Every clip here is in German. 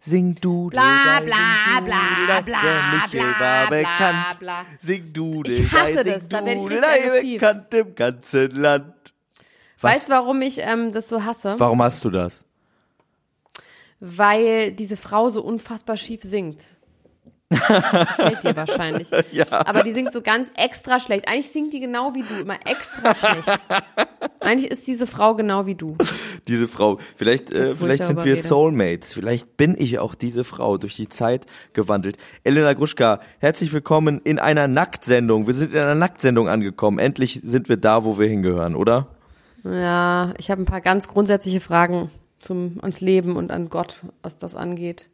Sing du, Bla, bla, bla, bla, bla, bla, bekannt. bla. Sing du, Ich hasse das, da werd ich richtig aggressiv. bekannt im ganzen Land. Was? Weißt du, warum ich ähm, das so hasse? Warum hast du das? Weil diese Frau so unfassbar schief singt. Fällt dir wahrscheinlich. Ja. Aber die singt so ganz extra schlecht. Eigentlich singt die genau wie du, immer extra schlecht. Eigentlich ist diese Frau genau wie du. Diese Frau. Vielleicht, äh, vielleicht sind wir rede. Soulmates. Vielleicht bin ich auch diese Frau durch die Zeit gewandelt. Elena Gruschka, herzlich willkommen in einer Nacktsendung. Wir sind in einer Nacktsendung angekommen. Endlich sind wir da, wo wir hingehören, oder? Ja, ich habe ein paar ganz grundsätzliche Fragen zum ans Leben und an Gott, was das angeht.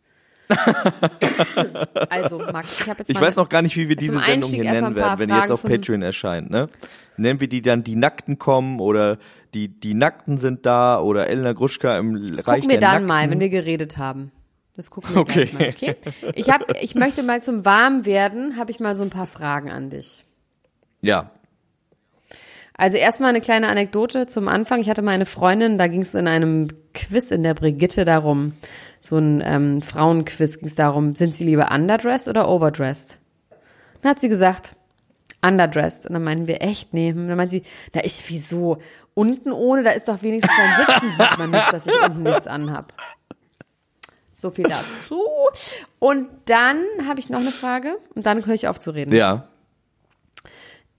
also, Max, ich habe jetzt Ich mal weiß noch gar nicht, wie wir diese Sendung hier mal nennen werden, wenn die jetzt auf Patreon erscheint, ne? Nennen wir die dann die Nackten kommen oder die die Nackten sind da oder Elena Gruschka im Das Reich gucken wir der dann mal, Nackten. wenn wir geredet haben. Das gucken wir Okay. mal, okay? Ich hab, ich möchte mal zum Warmwerden, habe ich mal so ein paar Fragen an dich. Ja. Also erstmal eine kleine Anekdote zum Anfang. Ich hatte mal eine Freundin, da ging es in einem Quiz in der Brigitte darum, so ein ähm, Frauenquiz ging es darum, sind sie lieber underdressed oder overdressed? Dann hat sie gesagt, underdressed. Und dann meinten wir, echt? Nee. Und dann meint sie, na ich, wieso? Unten ohne, da ist doch wenigstens beim Sitzen sieht man nicht, dass ich unten nichts anhab. So viel dazu. Und dann habe ich noch eine Frage und dann höre ich auf zu reden. Ja.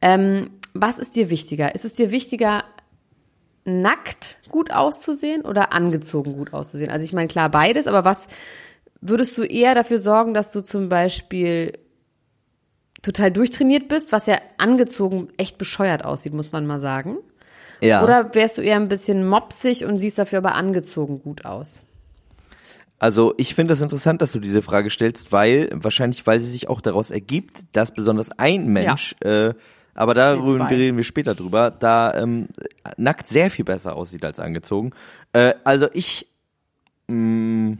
Ähm, was ist dir wichtiger? Ist es dir wichtiger, nackt gut auszusehen oder angezogen gut auszusehen? Also ich meine, klar, beides, aber was würdest du eher dafür sorgen, dass du zum Beispiel total durchtrainiert bist, was ja angezogen echt bescheuert aussieht, muss man mal sagen? Ja. Oder wärst du eher ein bisschen mopsig und siehst dafür aber angezogen gut aus? Also ich finde es das interessant, dass du diese Frage stellst, weil wahrscheinlich, weil sie sich auch daraus ergibt, dass besonders ein Mensch, äh, aber darüber reden wir später drüber, da ähm, nackt sehr viel besser aussieht als angezogen. Äh, also ich, mh,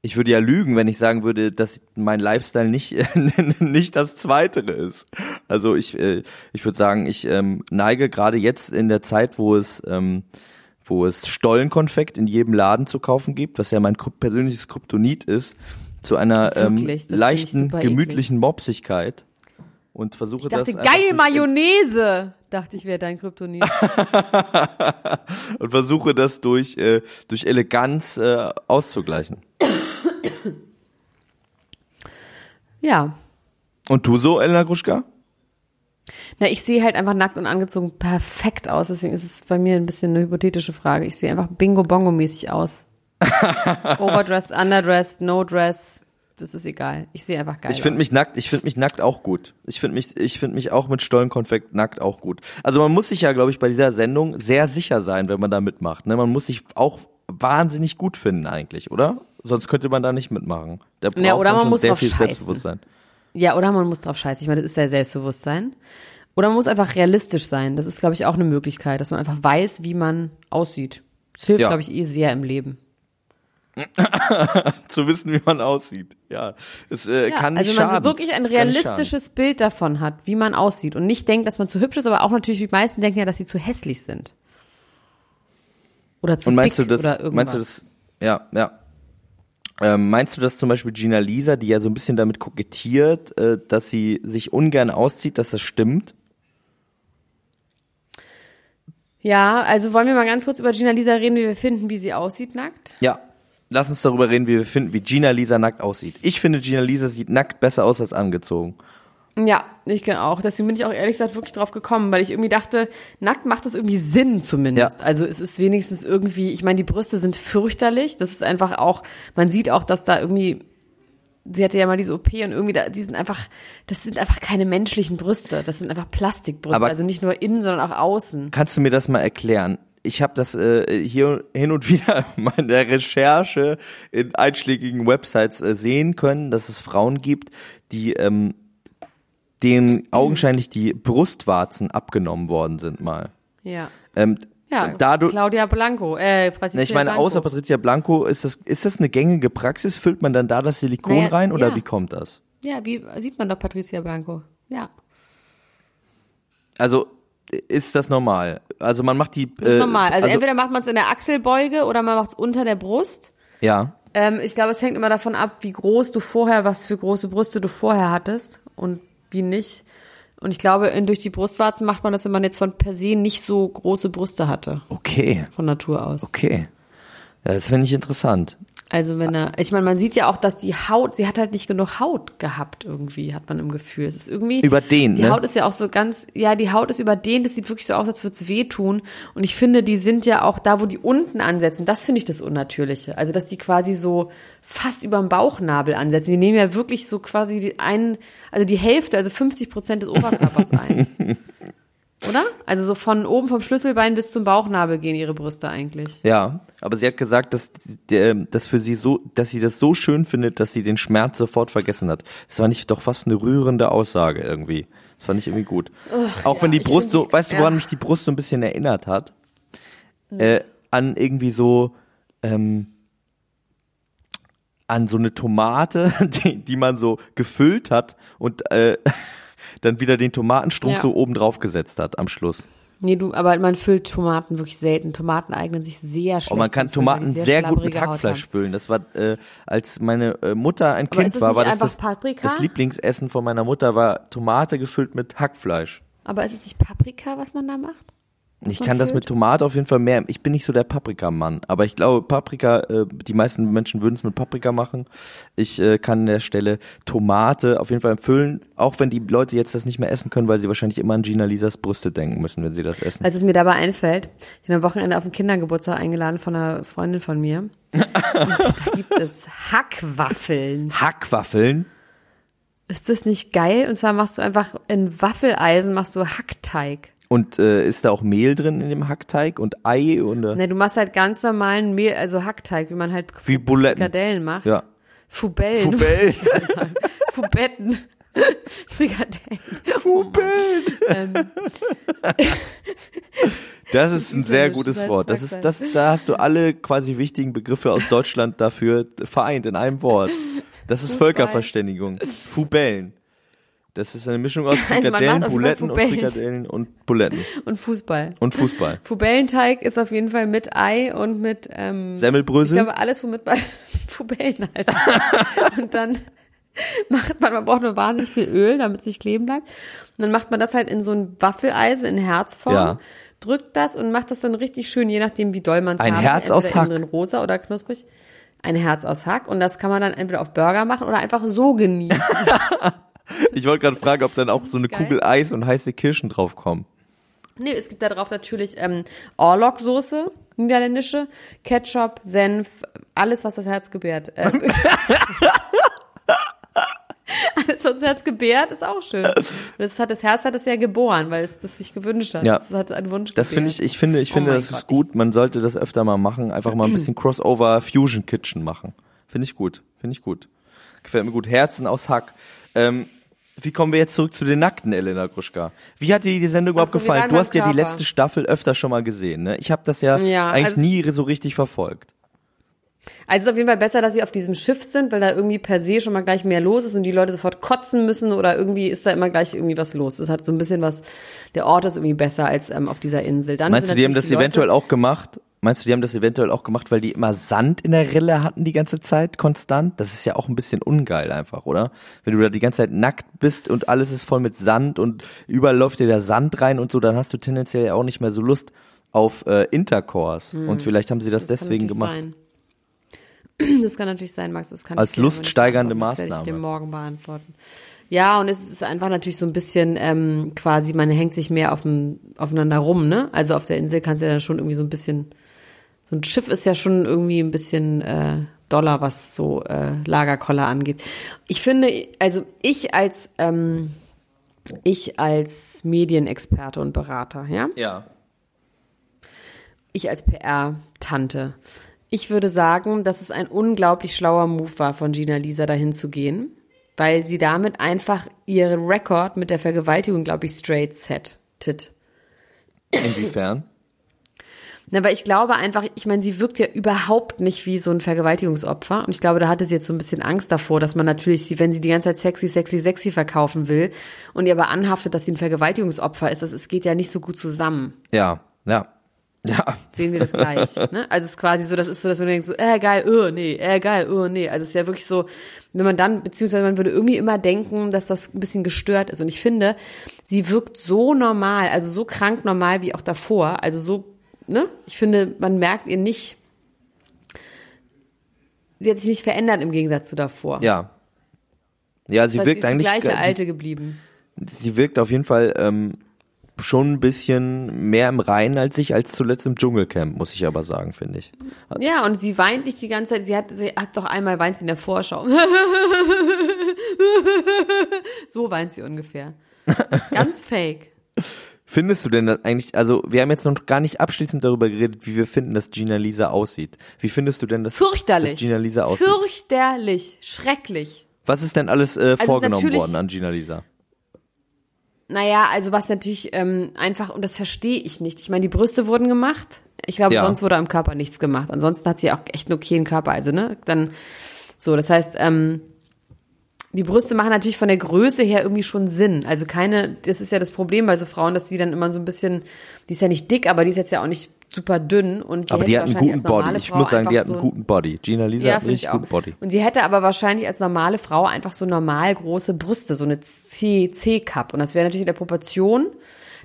ich würde ja lügen, wenn ich sagen würde, dass mein Lifestyle nicht nicht das Zweitere ist. Also ich äh, ich würde sagen, ich ähm, neige gerade jetzt in der Zeit, wo es ähm, wo es Stollenkonfekt in jedem Laden zu kaufen gibt, was ja mein persönliches Kryptonit ist, zu einer ähm, Wirklich? Leichten, super eklig. gemütlichen Mopsigkeit und versuche Ich dachte, das geil, durch- Mayonnaise! Dachte ich, wäre dein Kryptonit. und versuche das durch äh, durch Eleganz äh, auszugleichen. ja. Und du so, Elena Gruschka? Na, ich sehe halt einfach nackt und angezogen perfekt aus. Deswegen ist es bei mir ein bisschen eine hypothetische Frage. Ich sehe einfach bingo-bongo-mäßig aus. Overdressed, underdressed, no dress. Das ist egal. Ich sehe einfach geil Ich finde mich nackt, ich finde mich nackt auch gut. Ich finde mich, ich finde mich auch mit Stollenkonfekt nackt auch gut. Also man muss sich ja, glaube ich, bei dieser Sendung sehr sicher sein, wenn man da mitmacht. Ne? Man muss sich auch wahnsinnig gut finden eigentlich, oder? Sonst könnte man da nicht mitmachen. Da braucht Ja, oder man schon muss sehr drauf viel scheißen. Selbstbewusstsein. Ja, oder man muss drauf scheißen. Ich meine, das ist ja Selbstbewusstsein. Oder man muss einfach realistisch sein. Das ist, glaube ich, auch eine Möglichkeit, dass man einfach weiß, wie man aussieht. Das hilft, Ja. glaube ich, eh sehr im Leben. Zu wissen, wie man aussieht. Ja, es äh, Ja, kann nicht also man schaden. wirklich ein Es realistisches Bild davon hat, wie man aussieht und nicht denkt, dass man zu hübsch ist, aber auch natürlich die meisten denken ja, dass sie zu hässlich sind. Oder zu Und meinst dick du das? oder irgendwas. Meinst du das? Ja, ja. Ähm, meinst du, dass zum Beispiel Gina Lisa, die ja so ein bisschen damit kokettiert, äh, dass sie sich ungern auszieht, dass das stimmt? Ja, also wollen wir mal ganz kurz über Gina Lisa reden, wie wir finden, wie sie aussieht nackt? Ja. Lass uns darüber reden, wie wir finden, wie Gina Lisa nackt aussieht. Ich finde, Gina Lisa sieht nackt besser aus als angezogen. Ja, ich kann auch. Deswegen bin ich auch ehrlich gesagt wirklich drauf gekommen, weil ich irgendwie dachte, nackt macht das irgendwie Sinn zumindest. Ja. Also es ist wenigstens irgendwie, ich meine, die Brüste sind fürchterlich. Das ist einfach auch, man sieht auch, dass da irgendwie, sie hatte ja mal diese OP und irgendwie da, die sind einfach, das sind einfach keine menschlichen Brüste. Das sind einfach Plastikbrüste. Aber- also nicht nur innen, sondern auch außen. Kannst du mir das mal erklären? Ich habe das äh, hier hin und wieder in meiner Recherche in einschlägigen Websites äh, sehen können, dass es Frauen gibt, die ähm, denen augenscheinlich die Brustwarzen abgenommen worden sind mal. Ja. Ähm, Ja, dadurch, Claudia Blanco, äh, Patricia ich meine, Blanco. außer Patricia Blanco, ist das, ist das eine gängige Praxis? Füllt man dann da das Silikon Naja, rein oder ja. wie kommt das? Ja, wie sieht man doch Patricia Blanco? Ja. Also ist das normal? Also man macht die. Das ist äh, normal. Also, entweder macht man es in der Achselbeuge oder man macht es unter der Brust. ja. Ähm, ich glaube, es hängt immer davon ab, wie groß du vorher, was für große Brüste du vorher hattest und wie nicht. Und ich glaube, durch die Brustwarzen macht man das, wenn man jetzt von per se nicht so große Brüste hatte, Okay, von Natur aus. okay. Das finde ich interessant. Also wenn er, ich meine, man sieht ja auch, dass die Haut, sie hat halt nicht genug Haut gehabt irgendwie, hat man im Gefühl. Es ist irgendwie Überdehnt, Die ne? Haut ist ja auch so ganz, ja, die Haut ist überdehnt. Es sieht wirklich so aus, als würde es wehtun. Und ich finde, die sind ja auch da, wo die unten ansetzen. Das finde ich das Unnatürliche. Also dass die quasi so fast über dem Bauchnabel ansetzen. Die nehmen ja wirklich so quasi die einen, also die Hälfte, also 50 Prozent des Oberkörpers ein. Oder? Also so von oben vom Schlüsselbein bis zum Bauchnabel gehen ihre Brüste eigentlich. Ja, aber sie hat gesagt, dass der, dass für sie so, dass sie das so schön findet, dass sie den Schmerz sofort vergessen hat. Das fand ich doch fast eine rührende Aussage irgendwie. Das fand ich irgendwie gut. Auch wenn die Brust so, die- weißt du, woran ja. mich die Brust so ein bisschen erinnert hat? Äh, an irgendwie so, ähm, an so eine Tomate, die, die man so gefüllt hat und äh, dann wieder den Tomatenstrunk Ja. so oben drauf gesetzt hat am Schluss. Nee, du, aber man füllt Tomaten wirklich selten. Tomaten eignen sich sehr schlecht. Und Oh, man kann Tomaten sehr, gut mit Hackfleisch füllen. Das war, äh, als meine äh, Mutter ein Aber Kind war, war das einfach das, Paprika? das Lieblingsessen von meiner Mutter war Tomate gefüllt mit Hackfleisch. Aber ist es nicht Paprika, was man da macht? Ich kann das mit Tomate auf jeden Fall mehr. Ich bin nicht so der Paprikamann, aber ich glaube, Paprika, äh, die meisten Menschen würden es mit Paprika machen. Ich äh, kann an der Stelle Tomate auf jeden Fall empfüllen, auch wenn die Leute jetzt das nicht mehr essen können, weil sie wahrscheinlich immer an Gina Lisas Brüste denken müssen, wenn sie das essen. Als es mir dabei einfällt, ich bin am Wochenende auf einen Kindergeburtstag eingeladen von einer Freundin von mir. Und da gibt es Hackwaffeln. Hackwaffeln? Ist das nicht geil? Und zwar machst du einfach in Waffeleisen machst du Hackteig. Und äh, ist da auch Mehl drin in dem Hackteig und Ei und äh, Ne, du machst halt ganz normalen Mehl, also Hackteig, wie man halt Wie Buletten. Frikadellen macht. ja. Fubellen. Fubel. Fubetten. Frikadellen. Fubel. Das ist ein sehr gutes Wort. Das ist, das, da hast du alle quasi wichtigen Begriffe aus Deutschland dafür vereint in einem Wort. Das ist Fußball. Völkerverständigung. Fubellen. Das ist eine Mischung aus Also Frikadellen, Fall Buletten und. Frikadellen und Buletten. Und Fußball. Und Fußball. Fubellenteig ist auf jeden Fall mit Ei und mit, ähm, ich Semmelbrösel? glaube, alles, womit man Fubellen halt. und dann macht man, man braucht nur wahnsinnig viel Öl, damit es nicht kleben bleibt. Und dann macht man das halt in so ein Waffeleisen in Herzform. Ja. Drückt das und macht das dann richtig schön, je nachdem, wie doll man es Ein haben Herz Entweder aus Hack. rosa oder knusprig. Ein Herz aus Hack. Und das kann man dann entweder auf Burger machen oder einfach so genießen. Ich wollte gerade fragen, ob dann auch so eine geil. Kugel Eis und heiße Kirschen draufkommen. Nee, es gibt da drauf natürlich ähm, Orlok-Soße, niederländische, Ketchup, Senf, alles, was das Herz gebärt. Äh, alles, was das Herz gebärt, ist auch schön. Das, hat, das Herz hat es ja geboren, weil es das sich gewünscht hat. Ja. Das hat einen Wunsch Das finde ich, ich finde, ich Oh finde, mein das ist Gott, gut. Man sollte das öfter mal machen. Einfach mal ein bisschen Crossover Fusion Kitchen machen. Finde ich gut. Finde ich gut. Gefällt mir gut. Herzen aus Hack. Ähm, wie kommen wir jetzt zurück zu den Nackten, Elena Gruschka? Wie hat dir die Sendung überhaupt so, gefallen? Du hast ja die letzte Staffel öfter schon mal gesehen, ne? Ich habe das ja, Ja, eigentlich also- nie so richtig verfolgt. Also es ist auf jeden Fall besser, dass sie auf diesem Schiff sind, weil da irgendwie per se schon mal gleich mehr los ist und die Leute sofort kotzen müssen oder irgendwie ist da immer gleich irgendwie was los. Das hat so ein bisschen was, der Ort ist irgendwie besser als ähm, auf dieser Insel. Dann Meinst du, die haben das Leute- eventuell auch gemacht? Meinst du, die haben das eventuell auch gemacht, weil die immer Sand in der Rille hatten die ganze Zeit, konstant? Das ist ja auch ein bisschen ungeil einfach, oder? Wenn du da die ganze Zeit nackt bist und alles ist voll mit Sand und überall läuft dir der Sand rein und so, dann hast du tendenziell ja auch nicht mehr so Lust auf äh, Intercourse. Und vielleicht haben sie das, Hm. Das deswegen gemacht. Sein. Das kann natürlich sein, Max. Das kann Als luststeigernde beantworten. Das werde ich dir Maßnahme. morgen beantworten. Ja, und es ist einfach natürlich so ein bisschen ähm, quasi, man hängt sich mehr auf dem, aufeinander rum, ne? Also auf der Insel kannst du ja dann schon irgendwie so ein bisschen, so ein Schiff ist ja schon irgendwie ein bisschen äh, doller, was so äh, Lagerkoller angeht. Ich finde, also ich als ähm, ich als Medienexperte und Berater, ja, Ja. ich als PR-Tante, ich würde sagen, dass es ein unglaublich schlauer Move war, von Gina Lisa dahin zu gehen, weil sie damit einfach ihren Rekord mit der Vergewaltigung, glaube ich, straight settet. Inwiefern? Na, weil ich glaube einfach, ich meine, sie wirkt ja überhaupt nicht wie so ein Vergewaltigungsopfer. Und ich glaube, da hatte sie jetzt so ein bisschen Angst davor, dass man natürlich sie, wenn sie die ganze Zeit sexy, sexy, sexy verkaufen will und ihr aber anhaftet, dass sie ein Vergewaltigungsopfer ist, das es geht ja nicht so gut zusammen. Ja, ja. Ja. sehen wir das gleich. ne? Also es ist quasi so, das ist so, dass man denkt so, äh geil, oh nee, äh geil, oh nee. Also es ist ja wirklich so, wenn man dann, beziehungsweise man würde irgendwie immer denken, dass das ein bisschen gestört ist. Und ich finde, sie wirkt so normal, also so krank normal wie auch davor. Also so, ne? Ich finde, man merkt ihr nicht, sie hat sich nicht verändert im Gegensatz zu davor. Ja. Ja, sie das wirkt ist eigentlich. die gleiche sie, Alte geblieben. sie wirkt auf jeden Fall ähm, schon ein bisschen mehr im Reinen als ich als zuletzt im Dschungelcamp, muss ich aber sagen, finde ich. Ja, und sie weint nicht die ganze Zeit. Sie hat, sie hat doch einmal weint sie in der Vorschau. so weint sie ungefähr. Ganz fake. Findest du denn das eigentlich, also wir haben jetzt noch gar nicht abschließend darüber geredet, wie wir finden, dass Gina Lisa aussieht. Wie findest du denn, dass, Fürchterlich. dass Gina Lisa aussieht? Fürchterlich. Schrecklich. Was ist denn alles äh, vorgenommen Also natürlich- worden an Gina Lisa? Naja, also was natürlich ähm, einfach, und das verstehe ich nicht. Ich meine, die Brüste wurden gemacht. Ich glaube, Ja. sonst wurde am Körper nichts gemacht. Ansonsten hat sie auch echt einen okayen Körper. Also, ne? Dann so, das heißt, ähm, die Brüste machen natürlich von der Größe her irgendwie schon Sinn. Also keine, das ist ja das Problem bei so Frauen, dass die dann immer so ein bisschen, die ist ja nicht dick, aber die ist jetzt ja auch nicht super dünn und die Aber die hat einen guten Body. Ich Frau muss sagen, die hat einen so guten Body. Gina Lisa ja, hat einen richtig guten Body. Und sie hätte aber wahrscheinlich als normale Frau einfach so normal große Brüste, so eine C- C-Cup. Und das wäre natürlich in der Proportion.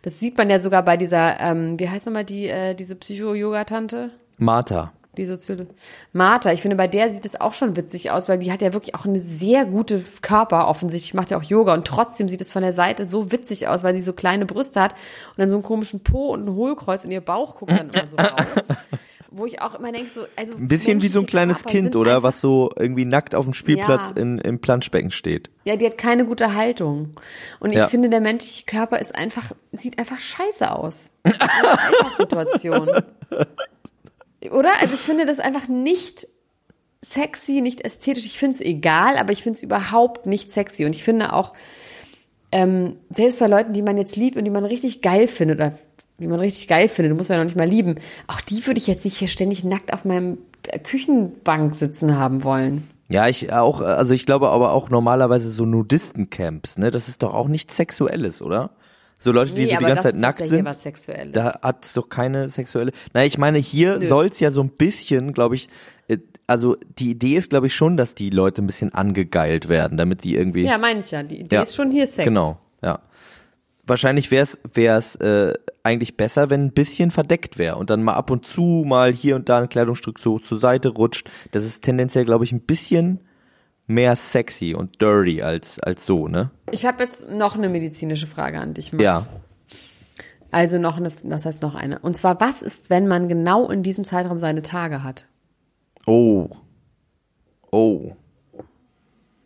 Das sieht man ja sogar bei dieser, ähm, wie heißt nochmal die, äh, diese Psycho-Yoga-Tante? Martha. Die Soziolo Martha, ich finde, bei der sieht es auch schon witzig aus, weil die hat ja wirklich auch eine sehr gute Körper, offensichtlich macht ja auch Yoga und trotzdem sieht es von der Seite so witzig aus, weil sie so kleine Brüste hat und dann so einen komischen Po und ein Hohlkreuz in ihr Bauch guckt dann immer so raus. Wo ich auch immer denke, so, also. Ein bisschen wie so ein kleines Körper Kind, oder? Was so irgendwie nackt auf dem Spielplatz Ja. in, im Planschbecken steht. Ja, die hat keine gute Haltung. Und ich Ja. finde, der menschliche Körper ist einfach, sieht einfach scheiße aus. In der Alltagssituation. Oder? Also ich finde das einfach nicht sexy, nicht ästhetisch. Ich finde es egal, aber ich finde es überhaupt nicht sexy. Und ich finde auch, ähm, selbst bei Leuten, die man jetzt liebt und die man richtig geil findet, oder die man richtig geil findet, muss man ja noch nicht mal lieben, auch die würde ich jetzt nicht hier ständig nackt auf meinem äh, Küchenbank sitzen haben wollen. Ja, ich auch, also ich glaube aber auch normalerweise so Nudistencamps, ne? Das ist doch auch nichts Sexuelles, oder? So Leute, die Nee, so die ganze Zeit nackt ja sind. Da hat es doch keine sexuelle. Na, ich meine, hier soll's ja so ein bisschen, glaube ich, äh, also die Idee ist, glaube ich, schon, dass die Leute ein bisschen angegeilt werden, damit die irgendwie. Ja, meine ich ja. Die Idee Ja. ist schon hier Sex. Genau, ja. Wahrscheinlich wäre es wär's, äh, eigentlich besser, wenn ein bisschen verdeckt wäre und dann mal ab und zu mal hier und da ein Kleidungsstück so zur Seite rutscht. Das ist tendenziell, glaube ich, ein bisschen mehr sexy und dirty als, als so, ne? Ich habe jetzt noch eine medizinische Frage an dich, Max. Ja. Also noch eine, was heißt noch eine? Und zwar, was ist, wenn man genau in diesem Zeitraum seine Tage hat? Oh. Oh.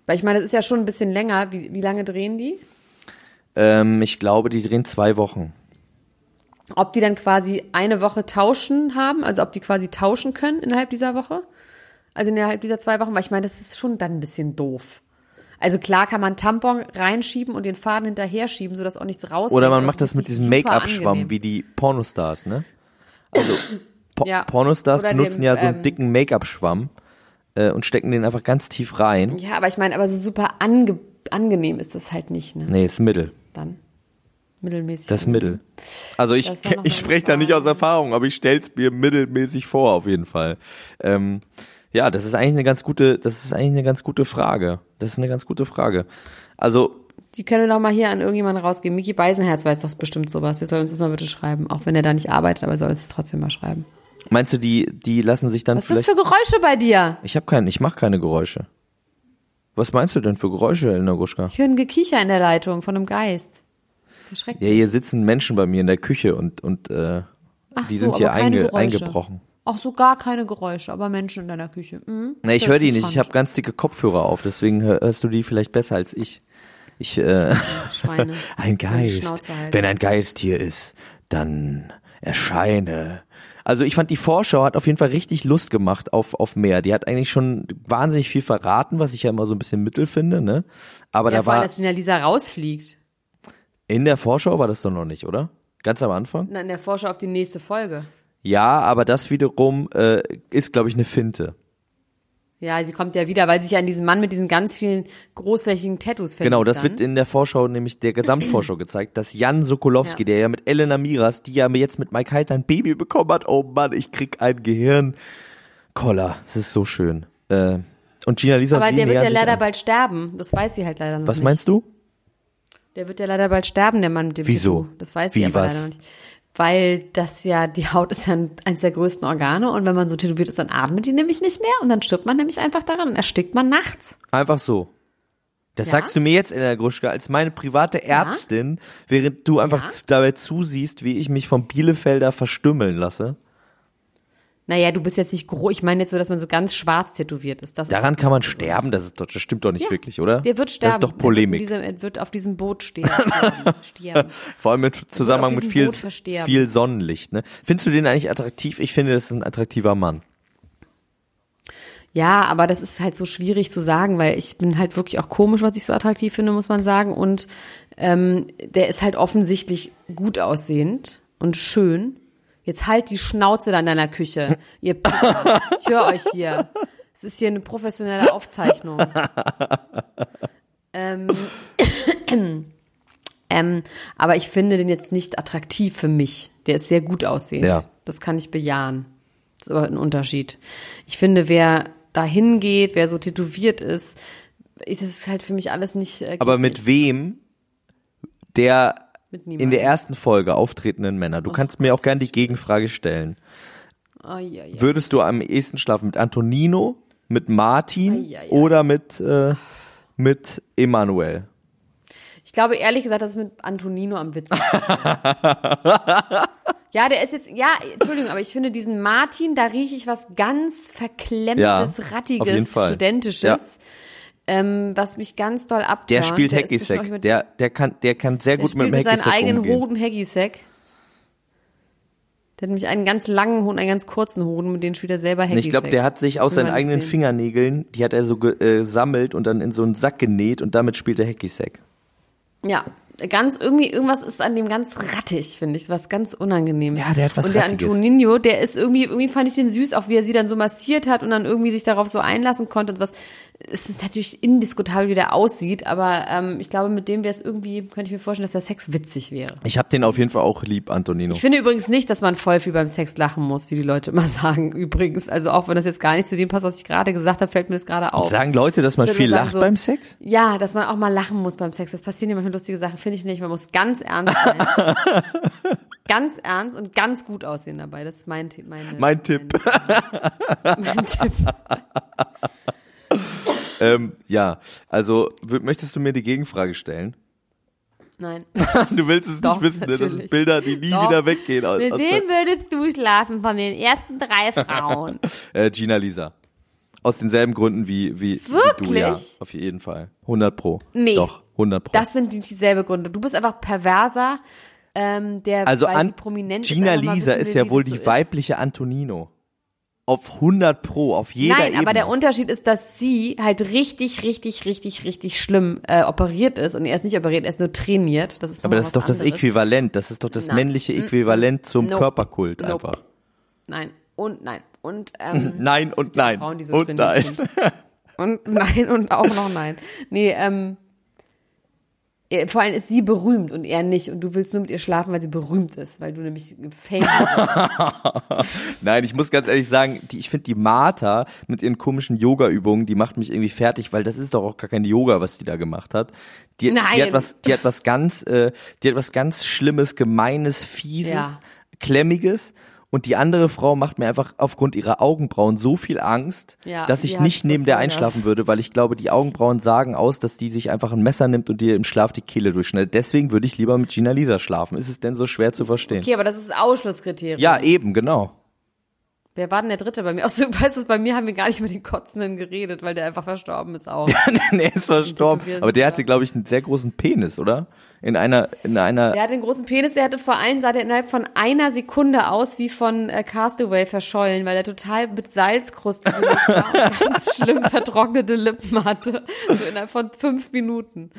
Weil ich meine, das ist ja schon ein bisschen länger. Wie, wie lange drehen die? Ähm, ich glaube, die drehen zwei Wochen. Ob die dann quasi eine Woche tauschen haben, also ob die quasi tauschen können innerhalb dieser Woche? Also innerhalb dieser zwei Wochen, weil ich meine, das ist schon dann ein bisschen doof. Also klar kann man Tampon reinschieben und den Faden hinterher schieben, sodass auch nichts rausgeht. Oder man aber macht es das mit diesem Make-up-Schwamm wie die Pornostars, ne? Also po Ja. Pornostars Oder benutzen dem, ja so einen ähm, dicken Make-up-Schwamm äh, und stecken den einfach ganz tief rein. Ja, aber ich meine, aber so super ange angenehm ist das halt nicht, ne? Nee, ist Mittel. Dann mittelmäßig. Das Mittel. Also ich, Das ich spreche da nicht aus Erfahrung, aber ich stell's mir mittelmäßig vor, auf jeden Fall. Ähm, ja, das ist eigentlich eine ganz gute, das ist eigentlich eine ganz gute Frage. Das ist eine ganz gute Frage. Also Die können doch mal hier an irgendjemanden rausgehen. Mickey Beisenherz weiß doch bestimmt sowas. Der soll uns das mal bitte schreiben. Auch wenn er da nicht arbeitet, aber er soll uns das trotzdem mal schreiben. Meinst du, die, die lassen sich dann Was ist das vielleicht. für Geräusche bei dir? ich habe keinen, ich mache keine Geräusche. Was meinst du denn für Geräusche, Elena Gruschka? Ich höre ein Gekicher in der Leitung von einem Geist. Das ist ja schrecklich. Ja, hier sitzen Menschen bei mir in der Küche und, und äh, Ach die so, sind hier einge, eingebrochen. Auch so gar keine Geräusche, aber Menschen in deiner Küche. Mhm. Nee, ich höre die nicht. Ich habe ganz dicke Kopfhörer auf, deswegen hör- hörst du die vielleicht besser als ich. Ich, äh, Schweine. ein Geist. Wenn ein Geist hier ist, dann erscheine. Also ich fand die Vorschau hat auf jeden Fall richtig Lust gemacht auf, auf mehr. Die hat eigentlich schon wahnsinnig viel verraten, was ich ja immer so ein bisschen mittel finde, ne? Aber Ja, da allem, war, dass Gina Lisa rausfliegt. in der Vorschau war das doch noch nicht, oder? Ganz am Anfang? Na, in der Vorschau auf die nächste Folge. Ja, aber das wiederum äh, ist, glaube ich, eine Finte. Ja, sie kommt ja wieder, weil sich ja an diesen Mann mit diesen ganz vielen großflächigen Tattoos verliebt. Genau, das dann. wird in der Vorschau, nämlich der Gesamtvorschau gezeigt, dass Jan Sokolowski, Ja. der ja mit Elena Miras, die ja jetzt mit Mike Heiter ein Baby bekommen hat, oh Mann, ich krieg ein Gehirnkoller. Das ist so schön. Äh, und Gina Lisa Aber sie der wird ja sich leider an. bald sterben. Das weiß sie halt leider noch Was nicht. meinst du? Der wird ja leider bald sterben, der Mann mit dem Wieso? Tattoo. Das weiß Wie, sie aber was? leider noch nicht. Weil das ja, die Haut ist ja eines der größten Organe und wenn man so tätowiert ist, dann atmet die nämlich nicht mehr und dann stirbt man nämlich einfach daran und erstickt man nachts. Einfach so. Das Ja? sagst du mir jetzt, Elena Gruschka, als meine private Ärztin, während du einfach Ja? dabei zusiehst, wie ich mich vom Bielefelder verstümmeln lasse. Naja, du bist jetzt nicht groß. Ich meine jetzt so, dass man so ganz schwarz tätowiert ist. Das Daran ist, kann man so. sterben, das, ist doch, das stimmt doch nicht Ja. wirklich, oder? Der wird sterben. Das ist doch Polemik. Er wird, diesem, er wird auf diesem Boot stehen. sterben. sterben. Vor allem im Zusammenhang mit viel, viel Sonnenlicht. Ne? Findest du den eigentlich attraktiv? Ich finde, das ist ein attraktiver Mann. Ja, aber das ist halt so schwierig zu sagen, weil ich bin halt wirklich auch komisch, was ich so attraktiv finde, muss man sagen. Und ähm, der ist halt offensichtlich gut aussehend und schön. Jetzt halt die Schnauze da in deiner Küche, ihr Pisser. Ich höre euch hier. Es ist hier eine professionelle Aufzeichnung. ähm, ähm, aber ich finde den jetzt nicht attraktiv für mich. Der ist sehr gut aussehend. Ja. Das kann ich bejahen. Das ist aber ein Unterschied. Ich finde, wer da hingeht, wer so tätowiert ist, das ist halt für mich alles nicht. Äh, Aber geht mit wem der in der ersten Folge auftretenden Männer? Du kannst mir auch gern die Gegenfrage stellen. Oh, ja, ja. Würdest du am ehesten schlafen mit Antonino, mit Martin ei, ei. oder mit, äh, mit Emanuel? Ich glaube ehrlich gesagt, das ist mit Antonino am witzigsten. ja, der ist jetzt, ja, Entschuldigung, aber ich finde diesen Martin, da rieche ich was ganz verklemmtes, Ja, rattiges, studentisches, ähm, was mich ganz doll abturnt. Der spielt Hacky-Sack. Der, der, kann, der kann sehr Der gut mit dem mit seinen Hacky-Sack eigenen umgehen. Hoden Hacky-Sack. Der hat nämlich einen ganz langen Hoden, einen ganz kurzen Hoden, mit denen spielt er selber Hacky-Sack. Ich glaube, der hat sich aus seinen eigenen sehen. Fingernägeln, die hat er so äh, gesammelt und dann in so einen Sack genäht und damit spielt er Hacky-Sack. Ja, ganz irgendwie, irgendwas ist an dem ganz rattig, finde ich, was ganz Unangenehmes. Ja, der hat was Und der Rattiges. Antonino, der ist irgendwie, irgendwie fand ich den süß, auch wie er sie dann so massiert hat und dann irgendwie sich darauf so einlassen konnte und was. Es ist natürlich indiskutabel, wie der aussieht, aber ähm, ich glaube, mit dem wäre es irgendwie, könnte ich mir vorstellen, dass der Sex witzig wäre. Ich habe den auf jeden Fall auch lieb, Antonino. Ich finde übrigens nicht, dass man voll viel beim Sex lachen muss, wie die Leute immer sagen. Übrigens, also auch wenn das jetzt gar nicht zu dem passt, was ich gerade gesagt habe, fällt mir das gerade auf. Sagen Leute, dass man viel sagen, lacht so- beim Sex? Ja, dass man auch mal lachen muss beim Sex. Das passieren ja manchmal lustige Sachen, finde ich nicht. Man muss ganz ernst sein. ganz ernst und ganz gut aussehen dabei. Das ist mein, Tipp- meine, Mein Tipp. Mein, mein Tipp. Ähm, ja, also möchtest du mir die Gegenfrage stellen? Nein. Du willst es Doch, nicht wissen, ne? das sind natürlich. Bilder, die nie Doch. wieder weggehen. Aus, Mit wem würdest du schlafen von den ersten drei Frauen? äh, Gina Lisa. Aus denselben Gründen wie, wie, wie du, Wirklich? ja. Auf jeden Fall. 100 pro. Nee. Doch, 100 pro. Das sind die, dieselbe Gründe. Du bist einfach perverser, ähm, der, also weil an, prominent Gina ist. Lisa ist ja wohl das die so weibliche Antonino. Auf 100 pro, auf jeder Nein, Ebene. aber der Unterschied ist, dass sie halt richtig, richtig, richtig, richtig schlimm äh, operiert ist und er ist nicht operiert, er ist nur trainiert. Das ist aber das ist doch das anderes. Äquivalent. Das ist doch das Na, männliche Äquivalent zum Nope. Körperkult Nope. einfach. Nein und nein und ähm, Nein und nein. Frauen, so und nein. und nein und auch noch nein. Nee, ähm, Vor allem ist sie berühmt und er nicht. Und du willst nur mit ihr schlafen, weil sie berühmt ist, weil du nämlich Fame Nein, ich muss ganz ehrlich sagen, die, ich finde die Martha mit ihren komischen Yoga-Übungen, die macht mich irgendwie fertig, weil das ist doch auch gar kein Yoga, was die da gemacht hat. Die, die Nein. hat was, die hat was ganz, äh, die hat was ganz Schlimmes, Gemeines, Fieses, Ja. Klemmiges. Und die andere Frau macht mir einfach aufgrund ihrer Augenbrauen so viel Angst, Ja, dass ich nicht neben der so einschlafen das. würde, weil ich glaube, die Augenbrauen sagen aus, dass die sich einfach ein Messer nimmt und dir im Schlaf die Kehle durchschneidet. Deswegen würde ich lieber mit Gina Lisa schlafen. Ist es denn so schwer zu verstehen? Okay, aber das ist Ausschlusskriterium. Ja, eben, genau. Wer war denn der Dritte bei mir? Außer du weißt es, bei mir haben wir gar nicht über den Kotzenden geredet, weil der einfach verstorben ist auch. nee, ist verstorben. Aber der hatte, glaube ich, einen sehr großen Penis, oder? In einer, in einer. Der hat den großen Penis, der hatte vor allem, sah der innerhalb von einer Sekunde aus wie von äh, Castaway verschollen, weil er total mit Salzkruste und ganz schlimm vertrocknete Lippen hatte. So innerhalb von fünf Minuten.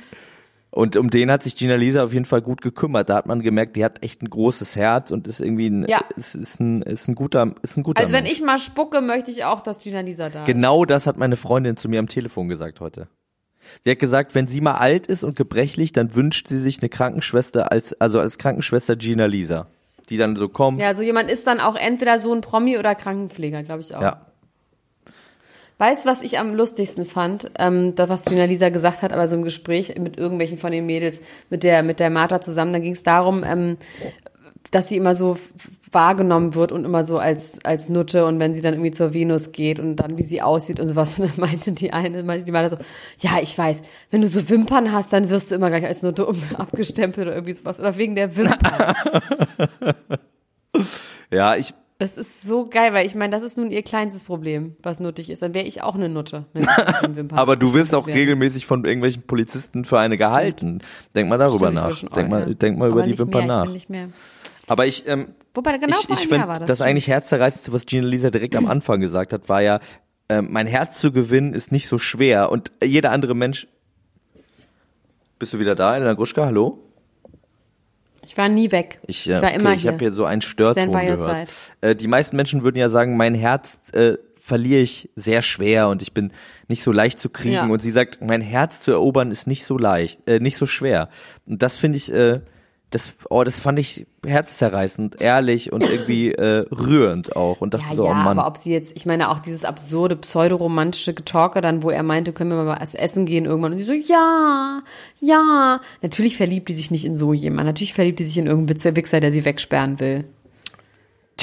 Und um den hat sich Gina Lisa auf jeden Fall gut gekümmert. Da hat man gemerkt, die hat echt ein großes Herz und ist irgendwie ein, Ja. ist, ist ein, ist ein guter, ist ein guter Also wenn Mensch. ich mal spucke, möchte ich auch, dass Gina Lisa da ist. Genau das hat meine Freundin zu mir am Telefon gesagt heute. Die hat gesagt, wenn sie mal alt ist und gebrechlich, dann wünscht sie sich eine Krankenschwester als, also als Krankenschwester Gina Lisa. Die dann so kommt. Ja, so jemand ist dann auch entweder so ein Promi oder Krankenpfleger, glaube ich auch. ja. Weißt du, was ich am lustigsten fand? Ähm, das, was Gina Lisa gesagt hat, aber so im Gespräch mit irgendwelchen von den Mädels, mit der, mit der Martha zusammen, da ging es darum, ähm, dass sie immer so wahrgenommen wird und immer so als, als Nutte und wenn sie dann irgendwie zur Venus geht und dann wie sie aussieht und sowas. Und dann meinte die eine, meinte die Martha so, ja, ich weiß, wenn du so Wimpern hast, dann wirst du immer gleich als Nutte um, abgestempelt oder irgendwie sowas. Oder wegen der Wimpern. Ja, ich, Das ist so geil, weil ich meine, das ist nun ihr kleinstes Problem, was nuttig ist. Dann wäre ich auch eine Nutte. Wenn ich mit den Wimpern aber du wirst auch regelmäßig von irgendwelchen Polizisten für eine gehalten. Denk mal darüber Stimmt, nach. Denk mal, ja. denk mal Aber über die Wimpern nach. Ich bin nicht mehr. Aber ich, ähm, Wobei, genau ich, ich finde, das. das eigentlich Herzzerreißendste, was Gina Lisa direkt am Anfang gesagt hat, war ja, ähm, mein Herz zu gewinnen ist nicht so schwer und jeder andere Mensch. Bist du wieder da, Elena Gruschka? Hallo? Ich war nie weg. Ich, Ich, äh, war okay, immer ich hier. habe hier so einen Störton gehört. Äh, die meisten Menschen würden ja sagen, mein Herz äh, verliere ich sehr schwer und ich bin nicht so leicht zu kriegen. Ja. Und sie sagt, mein Herz zu erobern ist nicht so leicht, äh, nicht so schwer. Und das finde ich, äh, das, oh, das fand ich herzzerreißend, ehrlich und irgendwie äh, rührend auch. Und dachte Ja, so, ja, oh Mann. aber ob sie jetzt, ich meine auch dieses absurde, pseudoromantische Getalke dann, wo er meinte, können wir mal was essen gehen irgendwann. Und sie so, ja, ja. Natürlich verliebt die sich nicht in so jemanden. Natürlich verliebt die sich in irgendeinen Wichser, der sie wegsperren will.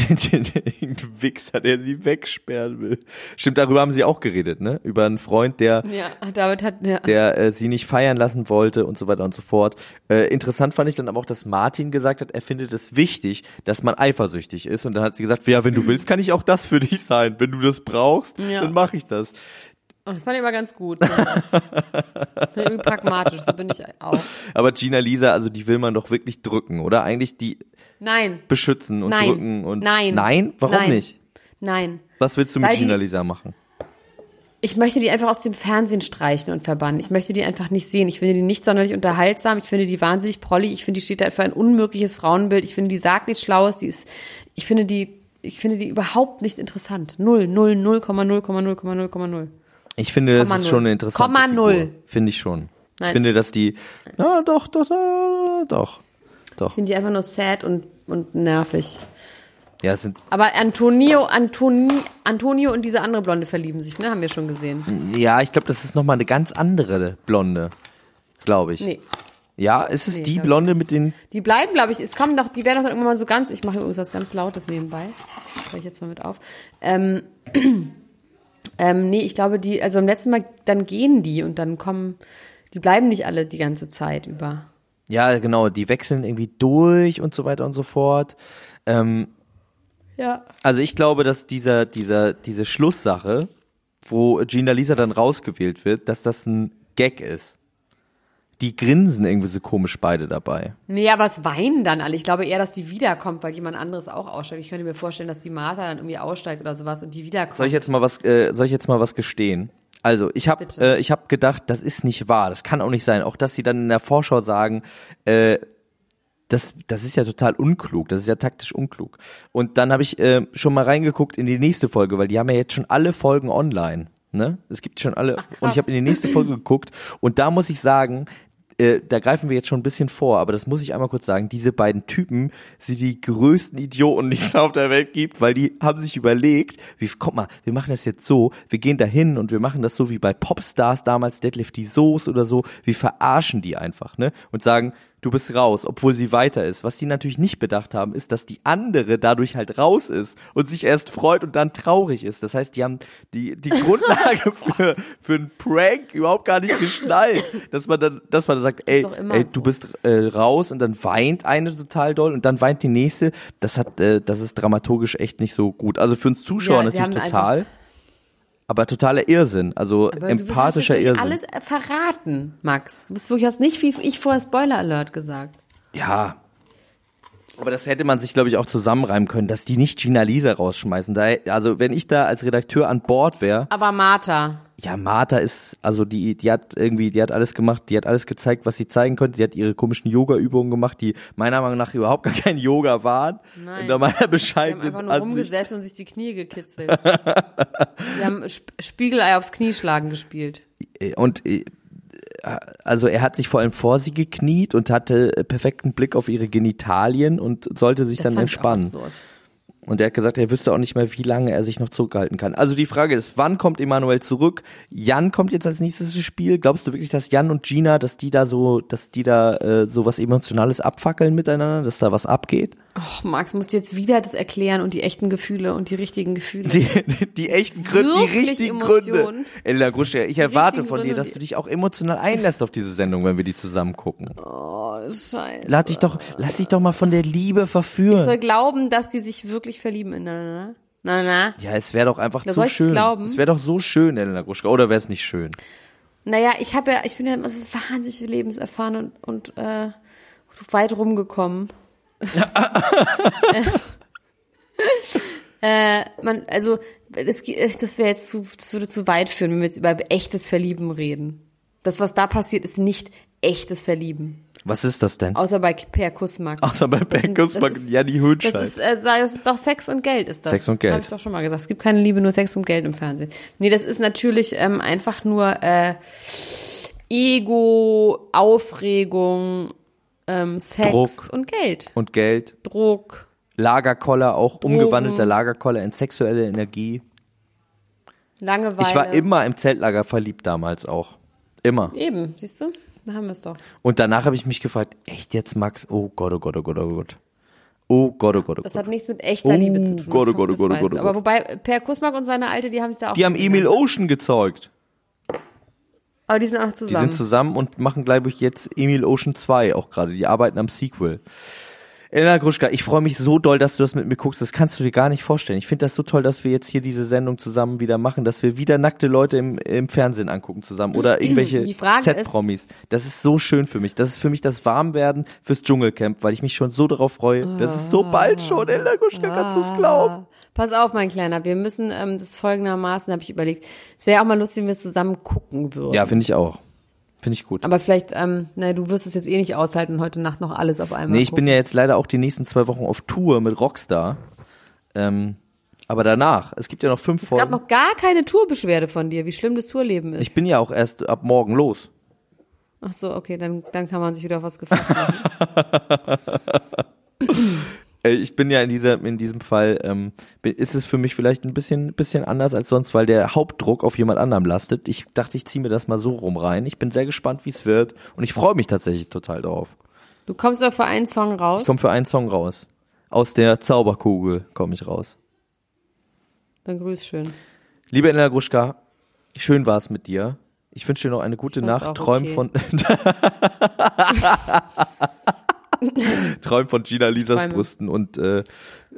Irgendein Wichser, der sie wegsperren will. Stimmt, darüber haben sie auch geredet, ne? Über einen Freund, der Ja, David hat, ja. der äh, sie nicht feiern lassen wollte und so weiter und so fort. Äh, interessant fand ich dann aber auch, dass Martin gesagt hat, er findet es wichtig, dass man eifersüchtig ist. Und dann hat sie gesagt, ja, wenn du willst, kann ich auch das für dich sein. Wenn du das brauchst, Ja. dann mache ich das. Oh, Das fand ich aber ganz gut. Irgendwie pragmatisch, so bin ich auch. Aber Gina Lisa, also die will man doch wirklich drücken, oder? Eigentlich die Nein, beschützen und Nein. drücken und Nein. Nein, warum Nein. nicht? nein. Was willst du mit Weil die- Gina Lisa machen? Ich möchte die einfach aus dem Fernsehen streichen und verbannen. Ich möchte die einfach nicht sehen. Ich finde die nicht sonderlich unterhaltsam. Ich finde die wahnsinnig prollig. Ich finde, die steht da für ein unmögliches Frauenbild. Ich finde, die sagt nichts Schlaues. Die ist, ich finde die, ich finde die überhaupt nicht interessant. Null, null, null, Komma, null, Komma, null, Komma, null, Komma, null. Ich finde, das Komma ist null. schon eine interessante Komma Figur. null. Finde ich schon. Ich Nein. finde, dass die, ja, doch, doch, doch, doch, doch. Ich finde die einfach nur sad und, und nervig. Ja, es sind Aber Antonio, Antoni, Antonio und diese andere Blonde verlieben sich, ne? Haben wir schon gesehen. Ja, ich glaube, das ist nochmal eine ganz andere Blonde, glaube ich. Nee. Ja, ist es Nee, die ich Blonde mit den. Die bleiben, glaube ich, es kommen doch, die werden doch dann irgendwann mal so ganz, ich mache übrigens was ganz Lautes nebenbei. Ich jetzt mal mit auf. Ähm, ähm, nee, ich glaube, die, also beim letzten Mal, dann gehen die und dann kommen, die bleiben nicht alle die ganze Zeit über. Ja, genau, die wechseln irgendwie durch und so weiter und so fort. Ähm, Ja. also ich glaube, dass dieser, dieser, diese Schlusssache, wo Gina Lisa dann rausgewählt wird, dass das ein Gag ist. Die grinsen irgendwie so komisch beide dabei. Nee, aber es weinen dann alle. Ich glaube eher, dass die wiederkommt, weil jemand anderes auch aussteigt. Ich könnte mir vorstellen, dass die Martha dann irgendwie aussteigt oder sowas und die wiederkommt. Soll ich jetzt mal was, äh, soll ich jetzt mal was gestehen? Also ich habe äh, ich habe gedacht, das ist nicht wahr, das kann auch nicht sein. Auch dass sie dann in der Vorschau sagen, äh, das, das ist ja total unklug, das ist ja taktisch unklug. Und dann habe ich äh, schon mal reingeguckt in die nächste Folge, weil die haben ja jetzt schon alle Folgen online. Ne? Es gibt schon alle. Ach, und ich habe in die nächste Folge geguckt und da muss ich sagen, äh, da greifen wir jetzt schon ein bisschen vor, aber das muss ich einmal kurz sagen, diese beiden Typen sind die größten Idioten, die es auf der Welt gibt, weil die haben sich überlegt, wie, guck mal, wir machen das jetzt so, wir gehen dahin und wir machen das so wie bei Popstars damals, Deadlift die Soße oder so, wir verarschen die einfach, ne, und sagen, du bist raus, obwohl sie weiter ist. Was die natürlich nicht bedacht haben, ist, dass die andere dadurch halt raus ist und sich erst freut und dann traurig ist. Das heißt, die haben die, die Grundlage für, für einen Prank überhaupt gar nicht geschnallt. Dass man dann, dass man dann sagt, ey, ey, so. du bist äh, raus und dann weint eine total doll und dann weint die nächste. Das hat, äh, das ist dramaturgisch echt nicht so gut. Also für uns Zuschauer Ja, natürlich total. Aber totaler Irrsinn, also Aber empathischer du Irrsinn. alles äh, verraten, Max. Du bist wirklich hast nicht wie ich vorher Spoiler Alert gesagt. Ja. Aber das hätte man sich, glaube ich, auch zusammenreimen können, dass die nicht Gina Lisa rausschmeißen. Da, also wenn ich da als Redakteur an Bord wäre, Aber Martha. Ja, Martha ist, also die, die hat irgendwie, die hat alles gemacht, die hat alles gezeigt, was sie zeigen konnte. Sie hat ihre komischen Yoga-Übungen gemacht, die meiner Meinung nach überhaupt gar kein Yoga waren. Nein. Unter meiner Die haben bescheidenen einfach nur Ansicht. rumgesessen und sich die Knie gekitzelt. Die haben Sp Spiegelei aufs Knieschlagen gespielt. Und äh, also er hat sich vor allem vor sie gekniet und hatte perfekten Blick auf ihre Genitalien und sollte sich Das dann entspannen. Und er hat gesagt, er wüsste auch nicht mehr, wie lange er sich noch zurückhalten kann. Also die Frage ist, wann kommt Emanuel zurück? Jan kommt jetzt als nächstes ins Spiel. Glaubst du wirklich, dass Jan und Gina, dass die da so, dass die da äh, so was Emotionales abfackeln miteinander, dass da was abgeht? Och, Max, musst du jetzt wieder das erklären und die echten Gefühle und die richtigen Gefühle. Die, die echten Gründe, die richtigen Emotionen. Gründe. Elena Gruschka, ich erwarte von dir, dass du dich auch emotional einlässt auf diese Sendung, wenn wir die zusammen gucken. oh, scheiße. Lass dich doch, lass dich doch mal von der Liebe Ich soll verführen. glauben, dass die sich wirklich verlieben ineinander. Na, na. Ja, es wäre doch einfach Ja, zu schön. glauben? Es wäre doch so schön, Elena Gruschka. Oder wäre es nicht schön? Naja, ich habe ja, ich bin ja immer so wahnsinnig lebenserfahren und, und äh, weit rumgekommen. äh, man, also das, das wäre jetzt zu, das würde zu weit führen, wenn wir jetzt über echtes Verlieben reden. Das, was da passiert, ist nicht echtes Verlieben. Was ist das denn? Außer bei Per Kussmark. Außer bei Per Kussmark das ist- und Janni Das ist, äh, das ist doch Sex und Geld, ist das. Sex und Geld. Habe ich doch schon mal gesagt. Es gibt keine Liebe, nur Sex und Geld im Fernsehen. Nee, das ist natürlich ähm, einfach nur äh, Ego, Aufregung, ähm, Sex Druck. und Geld. Und Geld. Druck. Lagerkoller, auch umgewandelter Lagerkoller in sexuelle Energie. Langeweile. Ich war immer im Zeltlager verliebt damals auch. Immer. Eben, siehst du? Da haben wir es doch. Und danach habe ich mich gefragt, echt jetzt, Max? Oh Gott, oh Gott, oh Gott, oh Gott. Oh Gott, oh Gott, oh Das Gott. hat nichts mit echter Oh Liebe zu tun. Gott, oh Gott, oh das Gott, oh weißt Gott, oh Aber Gott. wobei, Per Kussmark und seine Alte, die haben sich da auch. Die haben Emil Ocean gezeugt. Aber die sind auch Die zusammen. sind zusammen und machen, glaube ich, jetzt Emil Ocean 2 auch gerade. Die arbeiten am Sequel. Elena Gruschka, ich freue mich so doll, dass du das mit mir guckst. Das kannst du dir gar nicht vorstellen. Ich finde das so toll, dass wir jetzt hier diese Sendung zusammen wieder machen, dass wir wieder nackte Leute im, im Fernsehen angucken zusammen oder irgendwelche Z-Promis. Das ist so schön für mich. Das ist für mich das Warmwerden fürs Dschungelcamp, weil ich mich schon so darauf freue. Das ist so bald schon, Elena Gruschka, kannst du es glauben? Ah. Pass auf, mein Kleiner, wir müssen ähm, das folgendermaßen, habe ich überlegt. Es wäre auch mal lustig, wenn wir es zusammen gucken würden. Ja, finde ich auch. Finde ich gut. Aber vielleicht, ähm, na, du wirst es jetzt eh nicht aushalten, heute Nacht noch alles auf einmal Nee, ich bin gucken. ja jetzt leider auch die nächsten zwei Wochen auf Tour mit Rockstar. Ähm, aber danach, es gibt ja noch fünf Es gab Folgen. noch gar keine Tourbeschwerde von dir, wie schlimm das Tourleben ist. Ich bin ja auch erst ab morgen los. Ach so, okay, dann, dann kann man sich wieder auf was gefasst machen. Äh, Ich bin ja in dieser, in diesem Fall, ähm, ist es für mich vielleicht ein bisschen, bisschen anders als sonst, weil der Hauptdruck auf jemand anderem lastet. Ich dachte, ich ziehe mir das mal so rum rein. Ich bin sehr gespannt, wie es wird und ich freue mich tatsächlich total drauf. Du kommst doch für einen Song raus. Ich komme für einen Song raus. Aus der Zauberkugel komme ich raus. Dann grüß schön. Liebe Elena Gruschka, schön war es mit dir. Ich wünsche dir noch eine gute Nacht. Träum okay. von Träum von Gina Lisas träume. Brüsten und äh,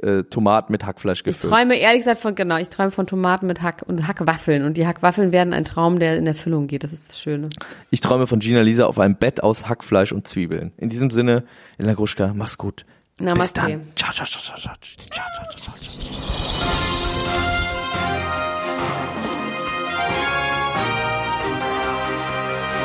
äh, Tomaten mit Hackfleisch Ich gefüllt. träume ehrlich gesagt von, genau, ich träume von Tomaten mit Hack und Hackwaffeln. Und die Hackwaffeln werden ein Traum, der in Erfüllung geht. Das ist das Schöne. Ich träume von Gina Lisa auf einem Bett aus Hackfleisch und Zwiebeln. In diesem Sinne, Elena Gruschka, mach's gut. Bis Namaste. dann. Ciao, ciao, ciao, ciao, ciao, ciao, ciao, ciao, ciao.